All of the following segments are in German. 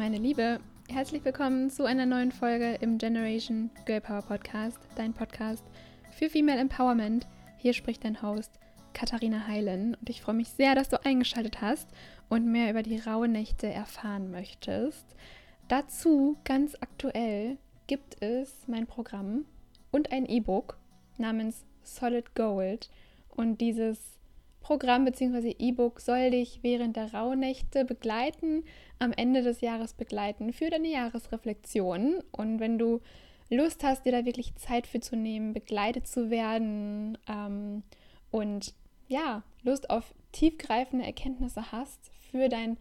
meine Liebe. Herzlich willkommen zu einer neuen Folge im Generation Girl Power Podcast, dein Podcast für Female Empowerment. Hier spricht dein Host Katharina Heilen und ich freue mich sehr, dass du eingeschaltet hast und mehr über die rauen Nächte erfahren möchtest. Dazu ganz aktuell gibt es mein Programm und ein E-Book namens Solid Gold und dieses Programm bzw. E-Book soll dich während der Rauhnächte begleiten, am Ende des Jahres begleiten für deine Jahresreflexion. Und wenn du Lust hast, dir da wirklich Zeit für zu nehmen, begleitet zu werden ähm, und ja, Lust auf tiefgreifende Erkenntnisse hast für dein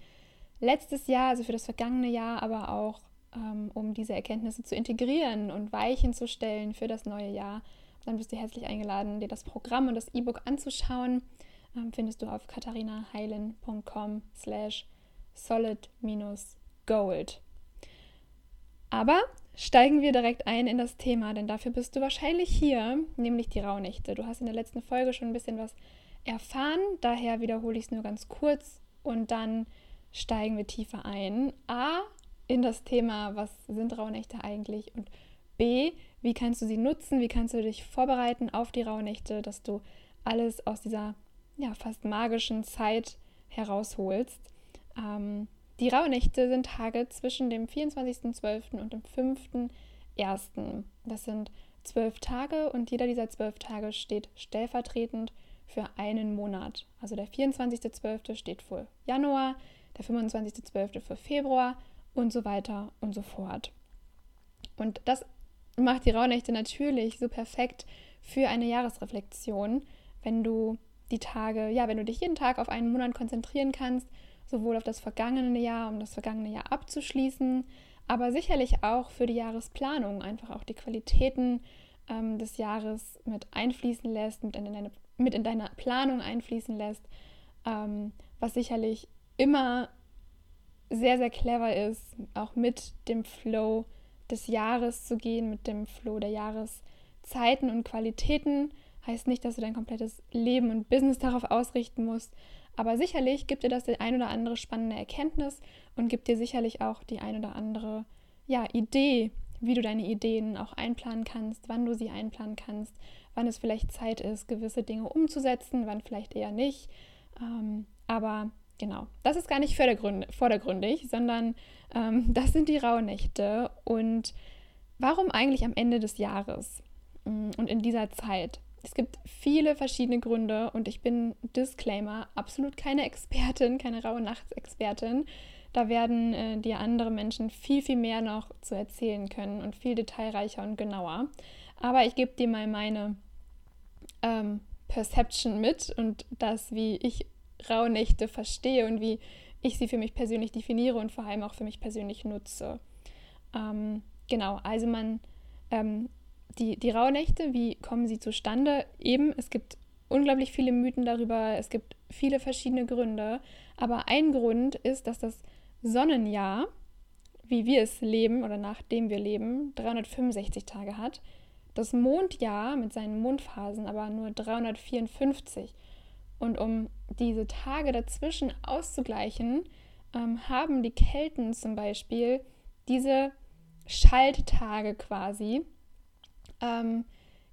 letztes Jahr, also für das vergangene Jahr, aber auch ähm, um diese Erkenntnisse zu integrieren und Weichen zu stellen für das neue Jahr, dann bist du herzlich eingeladen, dir das Programm und das E-Book anzuschauen findest du auf katharinaheilen.com slash solid-gold. Aber steigen wir direkt ein in das Thema, denn dafür bist du wahrscheinlich hier, nämlich die Rauhnächte. Du hast in der letzten Folge schon ein bisschen was erfahren, daher wiederhole ich es nur ganz kurz und dann steigen wir tiefer ein. A, in das Thema, was sind Rauhnächte eigentlich und B, wie kannst du sie nutzen, wie kannst du dich vorbereiten auf die Rauhnächte, dass du alles aus dieser ja, fast magischen Zeit herausholst. Ähm, die Rauhnächte sind Tage zwischen dem 24.12. und dem 5.1. Das sind zwölf Tage und jeder dieser zwölf Tage steht stellvertretend für einen Monat. Also der 24.12. steht für Januar, der 25.12. für Februar und so weiter und so fort. Und das macht die Rauhnächte natürlich so perfekt für eine Jahresreflexion, wenn du die Tage, ja, wenn du dich jeden Tag auf einen Monat konzentrieren kannst, sowohl auf das vergangene Jahr, um das vergangene Jahr abzuschließen, aber sicherlich auch für die Jahresplanung, einfach auch die Qualitäten ähm, des Jahres mit einfließen lässt, mit in deine, mit in deine Planung einfließen lässt, ähm, was sicherlich immer sehr, sehr clever ist, auch mit dem Flow des Jahres zu gehen, mit dem Flow der Jahreszeiten und Qualitäten Heißt nicht, dass du dein komplettes Leben und Business darauf ausrichten musst, aber sicherlich gibt dir das die ein oder andere spannende Erkenntnis und gibt dir sicherlich auch die ein oder andere ja, Idee, wie du deine Ideen auch einplanen kannst, wann du sie einplanen kannst, wann es vielleicht Zeit ist, gewisse Dinge umzusetzen, wann vielleicht eher nicht. Ähm, aber genau, das ist gar nicht vordergründig, sondern ähm, das sind die Rauhnächte. Und warum eigentlich am Ende des Jahres mm, und in dieser Zeit? Es gibt viele verschiedene Gründe und ich bin, Disclaimer, absolut keine Expertin, keine raue Nachtsexpertin. Da werden äh, dir andere Menschen viel, viel mehr noch zu erzählen können und viel detailreicher und genauer. Aber ich gebe dir mal meine ähm, Perception mit und das, wie ich Rauhnächte verstehe und wie ich sie für mich persönlich definiere und vor allem auch für mich persönlich nutze. Ähm, genau, also man ähm, die, die Rauhnächte, wie kommen sie zustande? Eben, es gibt unglaublich viele Mythen darüber, es gibt viele verschiedene Gründe, aber ein Grund ist, dass das Sonnenjahr, wie wir es leben oder nachdem wir leben, 365 Tage hat, das Mondjahr mit seinen Mondphasen aber nur 354. Und um diese Tage dazwischen auszugleichen, ähm, haben die Kelten zum Beispiel diese Schalttage quasi ähm,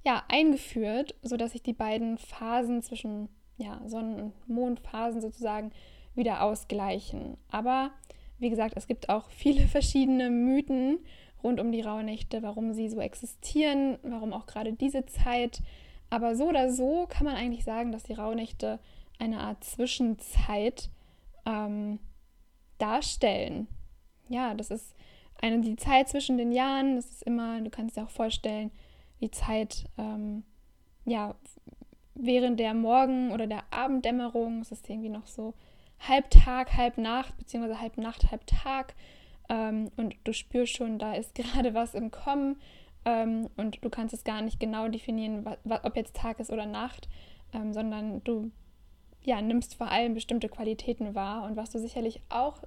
ja, eingeführt, sodass sich die beiden Phasen zwischen ja, Sonnen- und Mondphasen sozusagen wieder ausgleichen. Aber wie gesagt, es gibt auch viele verschiedene Mythen rund um die Rauhnächte, warum sie so existieren, warum auch gerade diese Zeit. Aber so oder so kann man eigentlich sagen, dass die Rauhnächte eine Art Zwischenzeit ähm, darstellen. Ja, das ist eine, die Zeit zwischen den Jahren. Das ist immer, du kannst dir auch vorstellen, die Zeit, ähm, ja, während der Morgen- oder der Abenddämmerung, es ist irgendwie noch so halb Tag, halb Nacht, beziehungsweise halb Nacht, halb Tag. Ähm, und du spürst schon, da ist gerade was im Kommen ähm, und du kannst es gar nicht genau definieren, ob jetzt Tag ist oder Nacht, ähm, sondern du ja, nimmst vor allem bestimmte Qualitäten wahr und was du sicherlich auch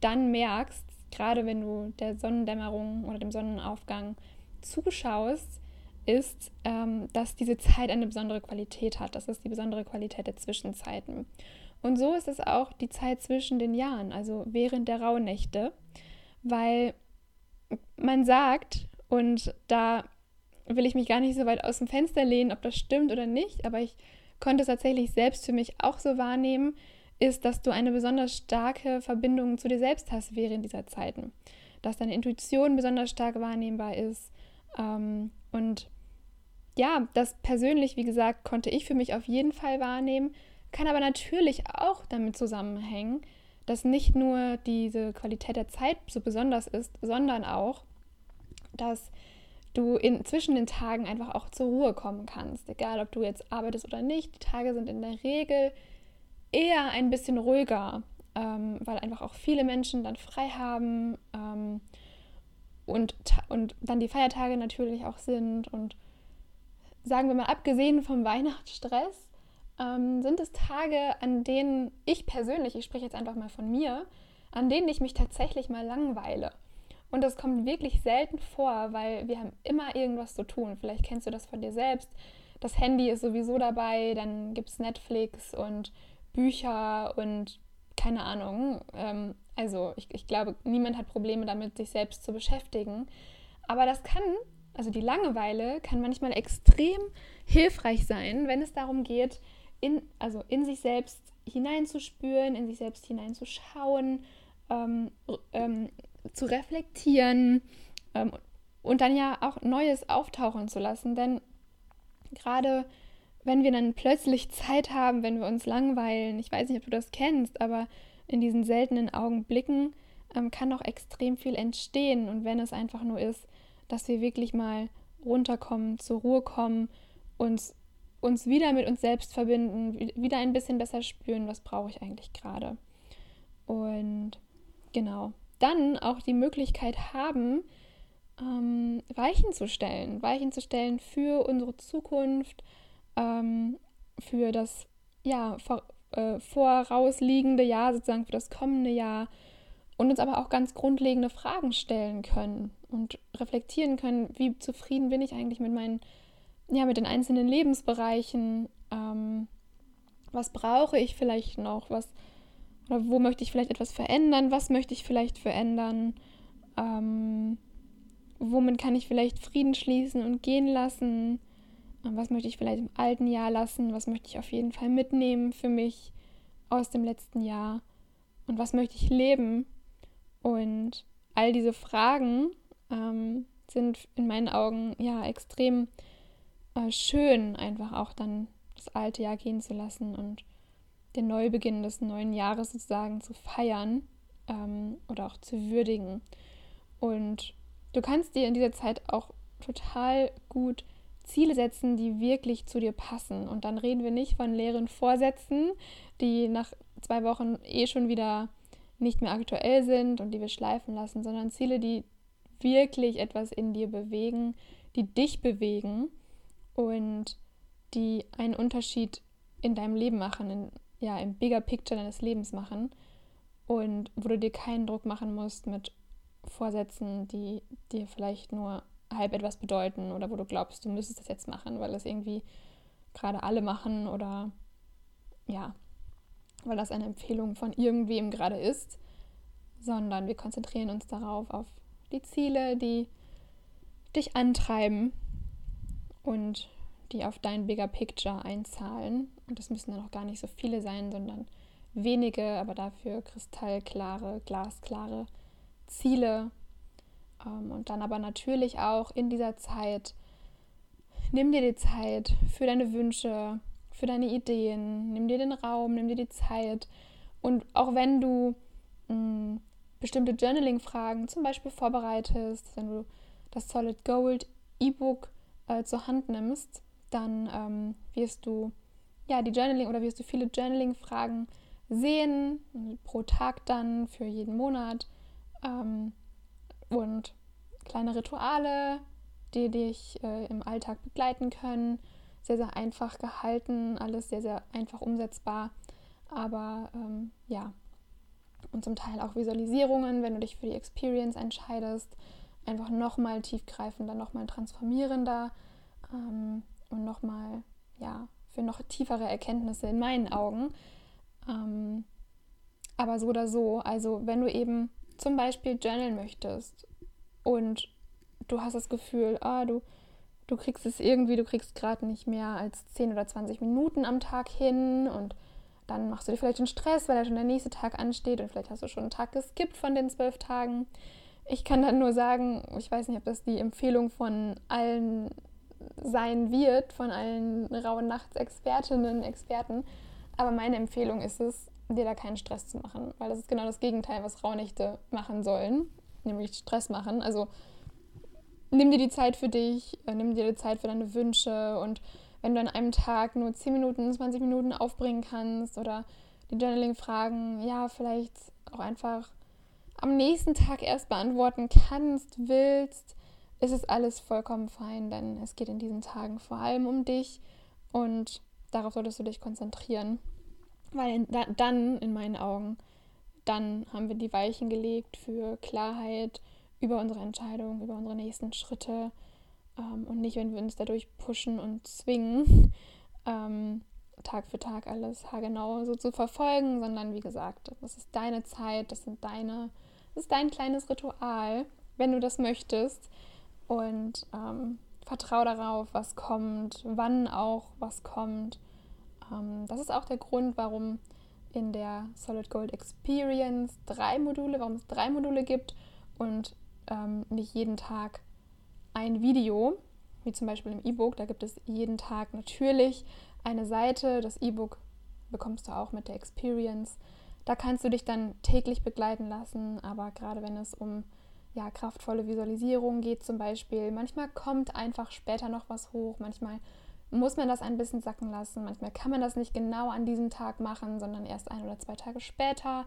dann merkst, gerade wenn du der Sonnendämmerung oder dem Sonnenaufgang zuschaust, ist, ähm, dass diese Zeit eine besondere Qualität hat. Das ist die besondere Qualität der Zwischenzeiten. Und so ist es auch die Zeit zwischen den Jahren, also während der Rauhnächte, weil man sagt, und da will ich mich gar nicht so weit aus dem Fenster lehnen, ob das stimmt oder nicht, aber ich konnte es tatsächlich selbst für mich auch so wahrnehmen, ist, dass du eine besonders starke Verbindung zu dir selbst hast während dieser Zeiten. Dass deine Intuition besonders stark wahrnehmbar ist. Ähm, und ja, das persönlich, wie gesagt, konnte ich für mich auf jeden Fall wahrnehmen, kann aber natürlich auch damit zusammenhängen, dass nicht nur diese Qualität der Zeit so besonders ist, sondern auch, dass du in, zwischen den Tagen einfach auch zur Ruhe kommen kannst. Egal, ob du jetzt arbeitest oder nicht. Die Tage sind in der Regel eher ein bisschen ruhiger, ähm, weil einfach auch viele Menschen dann frei haben ähm, und, und dann die Feiertage natürlich auch sind. Und sagen wir mal, abgesehen vom Weihnachtsstress, ähm, sind es Tage, an denen ich persönlich, ich spreche jetzt einfach mal von mir, an denen ich mich tatsächlich mal langweile. Und das kommt wirklich selten vor, weil wir haben immer irgendwas zu tun. Vielleicht kennst du das von dir selbst. Das Handy ist sowieso dabei, dann gibt es Netflix und Bücher und keine Ahnung. Ähm, also ich, ich glaube, niemand hat Probleme damit, sich selbst zu beschäftigen. Aber das kann, also die Langeweile kann manchmal extrem hilfreich sein, wenn es darum geht, in, also in sich selbst hineinzuspüren, in sich selbst hineinzuschauen, ähm, ähm, zu reflektieren ähm, und dann ja auch Neues auftauchen zu lassen. Denn gerade wenn wir dann plötzlich Zeit haben, wenn wir uns langweilen, ich weiß nicht, ob du das kennst, aber in diesen seltenen Augenblicken ähm, kann auch extrem viel entstehen. Und wenn es einfach nur ist, dass wir wirklich mal runterkommen, zur Ruhe kommen, uns, uns wieder mit uns selbst verbinden, wieder ein bisschen besser spüren, was brauche ich eigentlich gerade. Und genau, dann auch die Möglichkeit haben, ähm, Weichen zu stellen. Weichen zu stellen für unsere Zukunft, ähm, für das ja, vor, äh, vorausliegende Jahr, sozusagen für das kommende Jahr. Und uns aber auch ganz grundlegende Fragen stellen können und reflektieren können, wie zufrieden bin ich eigentlich mit meinen, ja, mit den einzelnen Lebensbereichen. Ähm, was brauche ich vielleicht noch? Was oder wo möchte ich vielleicht etwas verändern? Was möchte ich vielleicht verändern? Ähm, womit kann ich vielleicht Frieden schließen und gehen lassen? Was möchte ich vielleicht im alten Jahr lassen? Was möchte ich auf jeden Fall mitnehmen für mich aus dem letzten Jahr? Und was möchte ich leben? Und all diese Fragen ähm, sind in meinen Augen ja extrem äh, schön, einfach auch dann das alte Jahr gehen zu lassen und den Neubeginn des neuen Jahres sozusagen zu feiern ähm, oder auch zu würdigen. Und du kannst dir in dieser Zeit auch total gut Ziele setzen, die wirklich zu dir passen. Und dann reden wir nicht von leeren Vorsätzen, die nach zwei Wochen eh schon wieder nicht mehr aktuell sind und die wir schleifen lassen, sondern Ziele, die wirklich etwas in dir bewegen, die dich bewegen und die einen Unterschied in deinem Leben machen, in, ja, im Bigger Picture deines Lebens machen und wo du dir keinen Druck machen musst mit Vorsätzen, die dir vielleicht nur halb etwas bedeuten oder wo du glaubst, du müsstest das jetzt machen, weil das irgendwie gerade alle machen oder ja, weil das eine Empfehlung von irgendwem gerade ist, sondern wir konzentrieren uns darauf, auf die Ziele, die dich antreiben und die auf dein Bigger Picture einzahlen. Und das müssen dann auch gar nicht so viele sein, sondern wenige, aber dafür kristallklare, glasklare Ziele. Ähm, und dann aber natürlich auch in dieser Zeit, nimm dir die Zeit für deine Wünsche, für deine Ideen, nimm dir den Raum, nimm dir die Zeit. Und auch wenn du mh, mm, bestimmte Journaling-Fragen zum Beispiel vorbereitest, wenn du das Solid Gold E-Book äh, zur Hand nimmst, dann ähm, wirst du ja die Journaling oder wirst du viele Journaling-Fragen sehen, pro Tag dann für jeden Monat ähm, und kleine Rituale, die dich äh, im Alltag begleiten können. Sehr, sehr einfach gehalten, alles sehr, sehr einfach umsetzbar. Aber ähm, ja, und zum Teil auch Visualisierungen, wenn du dich für die Experience entscheidest. Einfach nochmal tiefgreifender, nochmal transformierender. Ähm, und nochmal, ja, für noch tiefere Erkenntnisse in meinen Augen. Ähm, aber so oder so, also wenn du eben zum Beispiel journalen möchtest und du hast das Gefühl, ah, du, du kriegst es irgendwie, du kriegst gerade nicht mehr als 10 oder 20 Minuten am Tag hin und dann machst du dir vielleicht einen Stress, weil da schon der nächste Tag ansteht und vielleicht hast du schon einen Tag geskippt von den zwölf Tagen. Ich kann dann nur sagen, ich weiß nicht, ob das die Empfehlung von allen sein wird, von allen rauen Nachts-Expertinnen, Experten, aber meine Empfehlung ist es, dir da keinen Stress zu machen, weil das ist genau das Gegenteil, was Rauhnächte machen sollen, nämlich Stress machen. Also nimm dir die Zeit für dich, äh, nimm dir die Zeit für deine Wünsche und wenn du an einem Tag nur 10 Minuten, 20 Minuten aufbringen kannst oder die Journaling-Fragen, ja, vielleicht auch einfach am nächsten Tag erst beantworten kannst, willst, ist es alles vollkommen fein, denn es geht in diesen Tagen vor allem um dich und darauf solltest du dich konzentrieren. Weil in, da, dann, in meinen Augen, dann haben wir die Weichen gelegt für Klarheit über unsere Entscheidung, über unsere nächsten Schritte ähm, und nicht, wenn wir uns dadurch pushen und zwingen, ähm, Tag für Tag alles haargenau so zu verfolgen, sondern wie gesagt, das ist deine Zeit, das sind deine, das ist dein kleines Ritual, wenn du das möchtest. Und ähm, vertrau darauf, was kommt, wann auch was kommt. Ähm, das ist auch der Grund, warum in der Solid Gold Experience drei Module, warum es drei Module gibt und ähm, nicht jeden Tag ein Video, wie zum Beispiel im E-Book. Da gibt es jeden Tag natürlich eine Seite. Das E-Book bekommst du auch mit der Experience. Da kannst du dich dann täglich begleiten lassen, aber gerade wenn es um ja, kraftvolle Visualisierung geht zum Beispiel, manchmal kommt einfach später noch was hoch, manchmal muss man das ein bisschen sacken lassen. Manchmal kann man das nicht genau an diesem Tag machen, sondern erst ein oder zwei Tage später.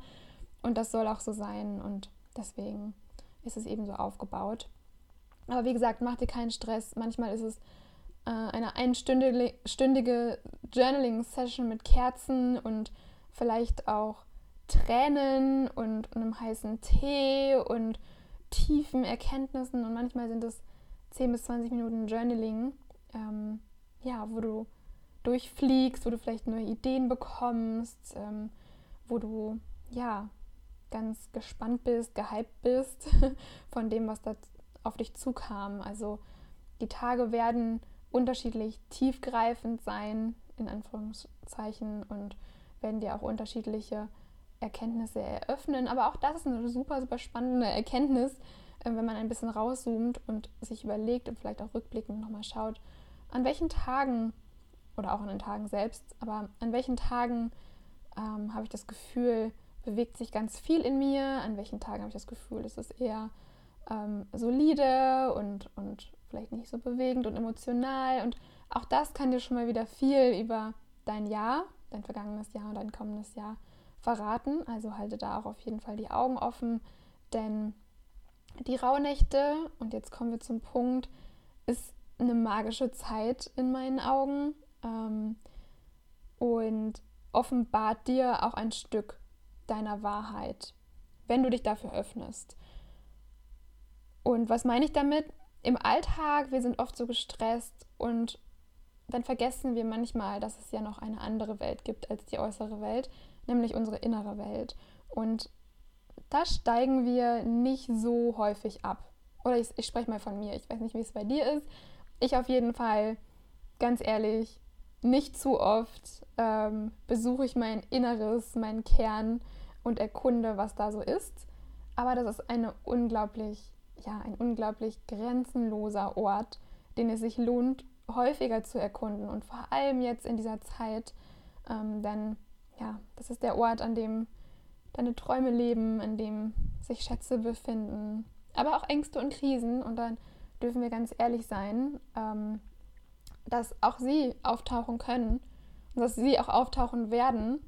Und das soll auch so sein. Und deswegen ist es eben so aufgebaut. Aber wie gesagt, mach dir keinen Stress. Manchmal ist es äh, eine einstündige Journaling-Session mit Kerzen und vielleicht auch Tränen und einem heißen Tee und tiefen Erkenntnissen. Und manchmal sind es 10 bis 20 Minuten Journaling. Ähm, ja, wo du durchfliegst, wo du vielleicht neue Ideen bekommst, ähm, wo du ja ganz gespannt bist, gehypt bist von dem, was da auf dich zukam. Also die Tage werden unterschiedlich tiefgreifend sein, in Anführungszeichen, und werden dir auch unterschiedliche Erkenntnisse eröffnen. Aber auch das ist eine super, super spannende Erkenntnis, äh, wenn man ein bisschen rauszoomt und sich überlegt und vielleicht auch rückblickend nochmal schaut, an welchen Tagen oder auch an den Tagen selbst, aber an welchen Tagen ähm, habe ich das Gefühl, bewegt sich ganz viel in mir, an welchen Tagen habe ich das Gefühl, es ist eher ähm, solide und, und vielleicht nicht so bewegend und emotional. Und auch das kann dir schon mal wieder viel über dein Jahr, dein vergangenes Jahr und dein kommendes Jahr verraten. Also halte da auch auf jeden Fall die Augen offen, denn die Rauhnächte, und jetzt kommen wir zum Punkt, ist eine magische Zeit in meinen Augen ähm, und offenbart dir auch ein Stück deiner Wahrheit, wenn du dich dafür öffnest. Und was meine ich damit? Im Alltag, wir sind oft so gestresst und dann vergessen wir manchmal, dass es ja noch eine andere Welt gibt als die äußere Welt, nämlich unsere innere Welt. Und da steigen wir nicht so häufig ab. Oder ich, ich spreche mal von mir, ich weiß nicht, wie es bei dir ist, ich auf jeden Fall, ganz ehrlich, nicht zu oft ähm, besuche ich mein Inneres, meinen Kern und erkunde, was da so ist. Aber das ist eine unglaublich, ja, ein unglaublich grenzenloser Ort, den es sich lohnt, häufiger zu erkunden. Und vor allem jetzt in dieser Zeit, ähm, denn ja, das ist der Ort, an dem deine Träume leben, an dem sich Schätze befinden, aber auch Ängste und Krisen. Und dann dürfen wir ganz ehrlich sein, ähm, dass auch sie auftauchen können und dass sie auch auftauchen werden.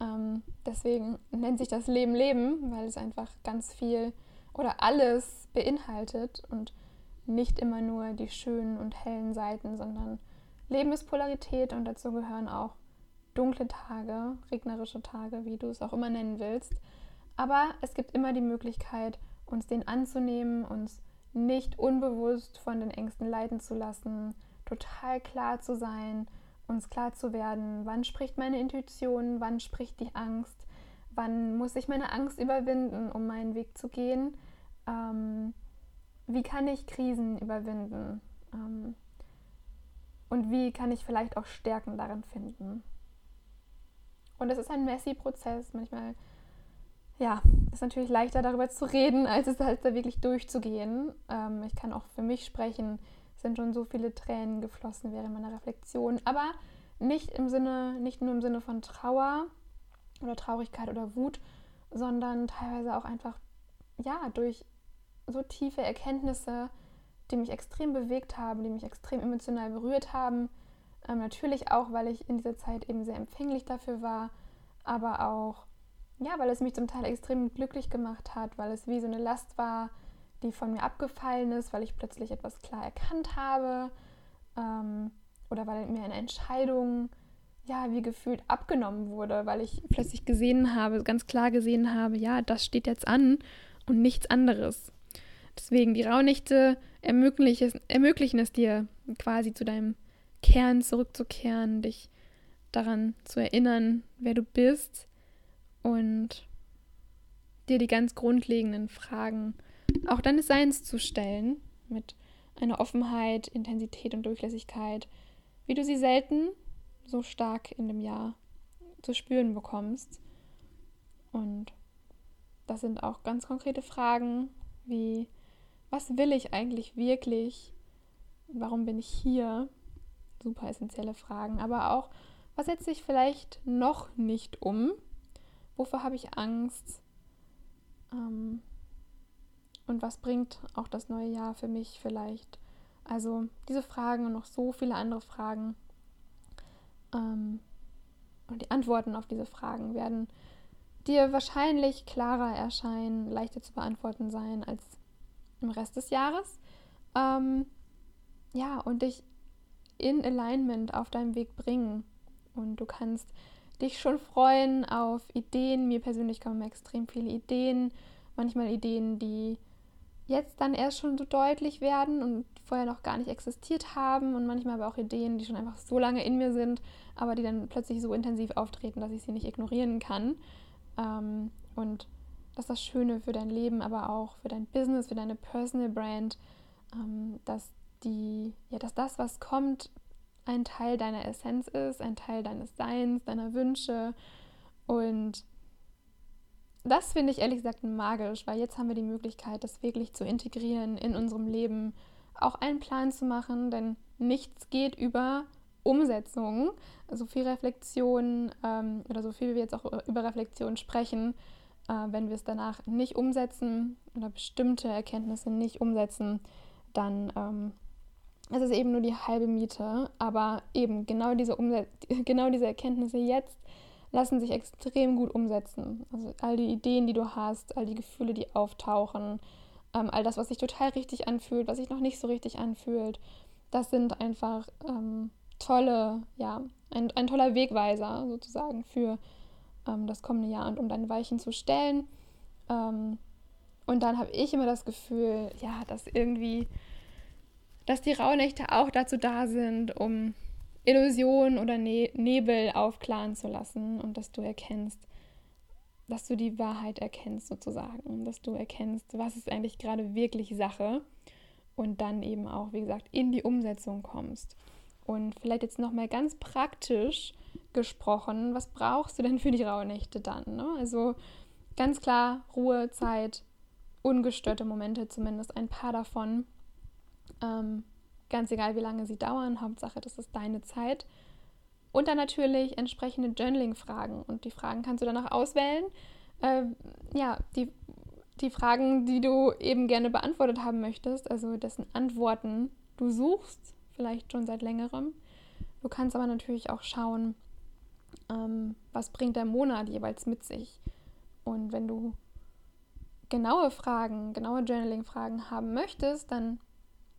Ähm, deswegen nennt sich das Leben Leben, weil es einfach ganz viel oder alles beinhaltet und nicht immer nur die schönen und hellen Seiten, sondern Leben ist Polarität und dazu gehören auch dunkle Tage, regnerische Tage, wie du es auch immer nennen willst. Aber es gibt immer die Möglichkeit, uns den anzunehmen, uns nicht unbewusst von den Ängsten leiten zu lassen, total klar zu sein, uns klar zu werden, wann spricht meine Intuition, wann spricht die Angst, Wann muss ich meine Angst überwinden, um meinen Weg zu gehen? Ähm, wie kann ich Krisen überwinden? Ähm, und wie kann ich vielleicht auch Stärken darin finden? Und es ist ein messy Prozess. Manchmal, ja, ist natürlich leichter darüber zu reden, als es halt da wirklich durchzugehen. Ähm, ich kann auch für mich sprechen. Sind schon so viele Tränen geflossen während meiner Reflexion, aber nicht im Sinne, nicht nur im Sinne von Trauer oder Traurigkeit oder Wut, sondern teilweise auch einfach, ja, durch so tiefe Erkenntnisse, die mich extrem bewegt haben, die mich extrem emotional berührt haben. Ähm, natürlich auch, weil ich in dieser Zeit eben sehr empfänglich dafür war, aber auch, ja, weil es mich zum Teil extrem glücklich gemacht hat, weil es wie so eine Last war, die von mir abgefallen ist, weil ich plötzlich etwas klar erkannt habe ähm, oder weil mir eine Entscheidung, ja, wie gefühlt abgenommen wurde, weil ich plötzlich gesehen habe, ganz klar gesehen habe, ja, das steht jetzt an und nichts anderes. Deswegen, die Rauhnächte ermöglichen, ermöglichen es dir quasi zu deinem Kern zurückzukehren, dich daran zu erinnern, wer du bist und dir die ganz grundlegenden Fragen auch deines Seins zu stellen mit einer Offenheit, Intensität und Durchlässigkeit, wie du sie selten so stark in dem Jahr zu spüren bekommst. Und das sind auch ganz konkrete Fragen wie was will ich eigentlich wirklich? Warum bin ich hier? Super essentielle Fragen. Aber auch, was setze ich vielleicht noch nicht um? Wovor habe ich Angst? Ähm, und was bringt auch das neue Jahr für mich vielleicht? Also diese Fragen und noch so viele andere Fragen ähm, und die Antworten auf diese Fragen werden dir wahrscheinlich klarer erscheinen, leichter zu beantworten sein als im Rest des Jahres. Ähm, ja, und dich in Alignment auf deinem Weg bringen. Und du kannst dich schon freuen auf Ideen. Mir persönlich kommen extrem viele Ideen. Manchmal Ideen, die jetzt dann erst schon so deutlich werden und vorher noch gar nicht existiert haben. Und manchmal aber auch Ideen, die schon einfach so lange in mir sind, aber die dann plötzlich so intensiv auftreten, dass ich sie nicht ignorieren kann. Ähm, und das ist das Schöne für dein Leben, aber auch für dein Business, für deine Personal Brand, ähm, dass die, ja, dass das, was kommt, ein Teil deiner Essenz ist, ein Teil deines Seins, deiner Wünsche. Und das finde ich ehrlich gesagt magisch, weil jetzt haben wir die Möglichkeit, das wirklich zu integrieren in unserem Leben, auch einen Plan zu machen, denn nichts geht über Umsetzung. So viel Reflexion ähm, oder so viel wir jetzt auch über Reflexion sprechen, äh, wenn wir es danach nicht umsetzen oder bestimmte Erkenntnisse nicht umsetzen, dann ähm, ist es eben nur die halbe Miete. Aber eben genau diese, Umset genau diese Erkenntnisse jetzt lassen sich extrem gut umsetzen. Also all die Ideen, die du hast, all die Gefühle, die auftauchen, ähm, all das, was sich total richtig anfühlt, was sich noch nicht so richtig anfühlt, das sind einfach ähm, tolle, ja, ein, ein toller Wegweiser sozusagen für ähm, das kommende Jahr und um deine Weichen zu stellen. Ähm, und dann habe ich immer das Gefühl, ja, dass irgendwie, dass die Rauhnächte auch dazu da sind, um Illusionen oder ne Nebel aufklaren zu lassen und dass du erkennst, dass du die Wahrheit erkennst sozusagen, dass du erkennst, was ist eigentlich gerade wirklich Sache und dann eben auch, wie gesagt, in die Umsetzung kommst. Und vielleicht jetzt nochmal ganz praktisch gesprochen, was brauchst du denn für die Rauhnächte dann? Ne? Also ganz klar Ruhe, Zeit, ungestörte Momente, zumindest ein paar davon. Ähm, ganz egal, wie lange sie dauern, Hauptsache, das ist deine Zeit. Und dann natürlich entsprechende Journaling-Fragen. Und die Fragen kannst du danach auswählen. Äh, ja, die, die Fragen, die du eben gerne beantwortet haben möchtest, also dessen Antworten du suchst, vielleicht schon seit längerem. Du kannst aber natürlich auch schauen, ähm, was bringt der Monat jeweils mit sich. Und wenn du genaue Fragen, genaue Journaling-Fragen haben möchtest, dann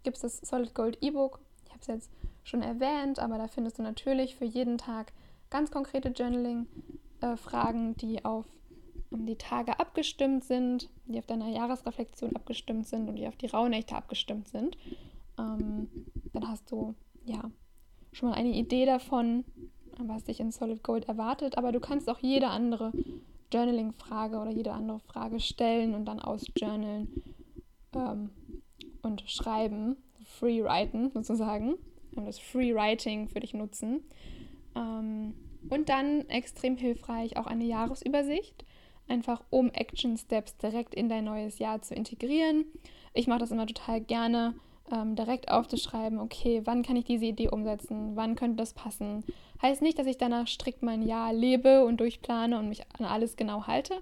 gibt es das Solid Gold E-Book. Ich habe es jetzt schon erwähnt, aber da findest du natürlich für jeden Tag ganz konkrete Journaling-Fragen, die auf die Tage abgestimmt sind, die auf deiner Jahresreflexion abgestimmt sind und die auf die Rauhnächte abgestimmt sind. Ähm, dann hast du ja schon mal eine Idee davon, was dich in Solid Gold erwartet, aber du kannst auch jede andere Journaling-Frage oder jede andere Frage stellen und dann ausjournalen ähm, und schreiben, Freewriten sozusagen, das Freewriting für dich nutzen. Ähm, und dann extrem hilfreich auch eine Jahresübersicht, einfach um Action Steps direkt in dein neues Jahr zu integrieren. Ich mache das immer total gerne, ähm, direkt aufzuschreiben, okay, wann kann ich diese Idee umsetzen, wann könnte das passen. Heißt nicht, dass ich danach strikt mein Jahr lebe und durchplane und mich an alles genau halte,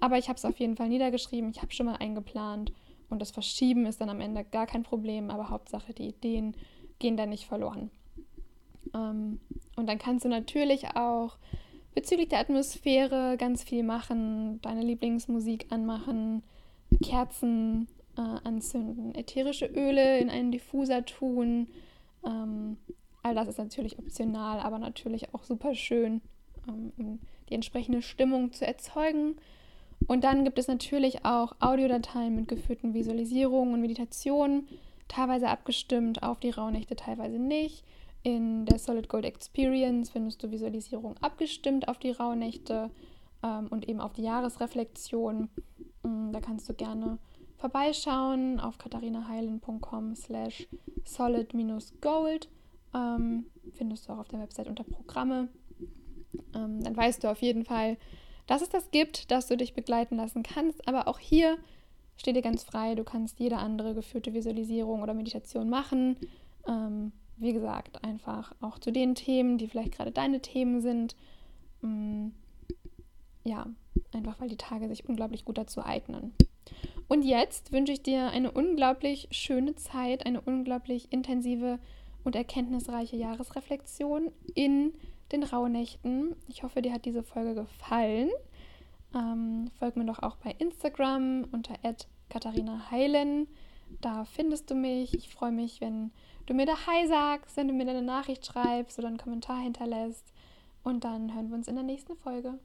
aber ich habe es auf jeden Fall niedergeschrieben, ich habe schon mal eingeplant und das Verschieben ist dann am Ende gar kein Problem, aber Hauptsache die Ideen gehen dann nicht verloren. Ähm, und dann kannst du natürlich auch bezüglich der Atmosphäre ganz viel machen, deine Lieblingsmusik anmachen, Kerzen äh, anzünden, ätherische Öle in einen Diffuser tun. Ähm, all das ist natürlich optional, aber natürlich auch super schön, ähm, um die entsprechende Stimmung zu erzeugen. Und dann gibt es natürlich auch Audiodateien mit geführten Visualisierungen und Meditationen, teilweise abgestimmt auf die Rauhnächte, teilweise nicht. In der Solid Gold Experience findest du Visualisierung abgestimmt auf die Rauhnächte ähm, und eben auf die Jahresreflexion. Ähm, da kannst du gerne vorbeischauen auf katharinaheilen.com slash solid-gold. Ähm, findest du auch auf der Website unter Programme. Ähm, dann weißt du auf jeden Fall, dass es das gibt, dass du dich begleiten lassen kannst. Aber auch hier steht dir ganz frei. Du kannst jede andere geführte Visualisierung oder Meditation machen. Ähm, wie gesagt, einfach auch zu den Themen, die vielleicht gerade deine Themen sind. Mm, ja, einfach weil die Tage sich unglaublich gut dazu eignen. Und jetzt wünsche ich dir eine unglaublich schöne Zeit, eine unglaublich intensive und erkenntnisreiche Jahresreflexion in den Rauhnächten. Ich hoffe, dir hat diese Folge gefallen. Ähm, folg mir doch auch bei Instagram unter Katharina Heilen. Da findest du mich. Ich freue mich, wenn du mir da Hi sagst, wenn du mir deine Nachricht schreibst oder einen Kommentar hinterlässt. Und dann hören wir uns in der nächsten Folge.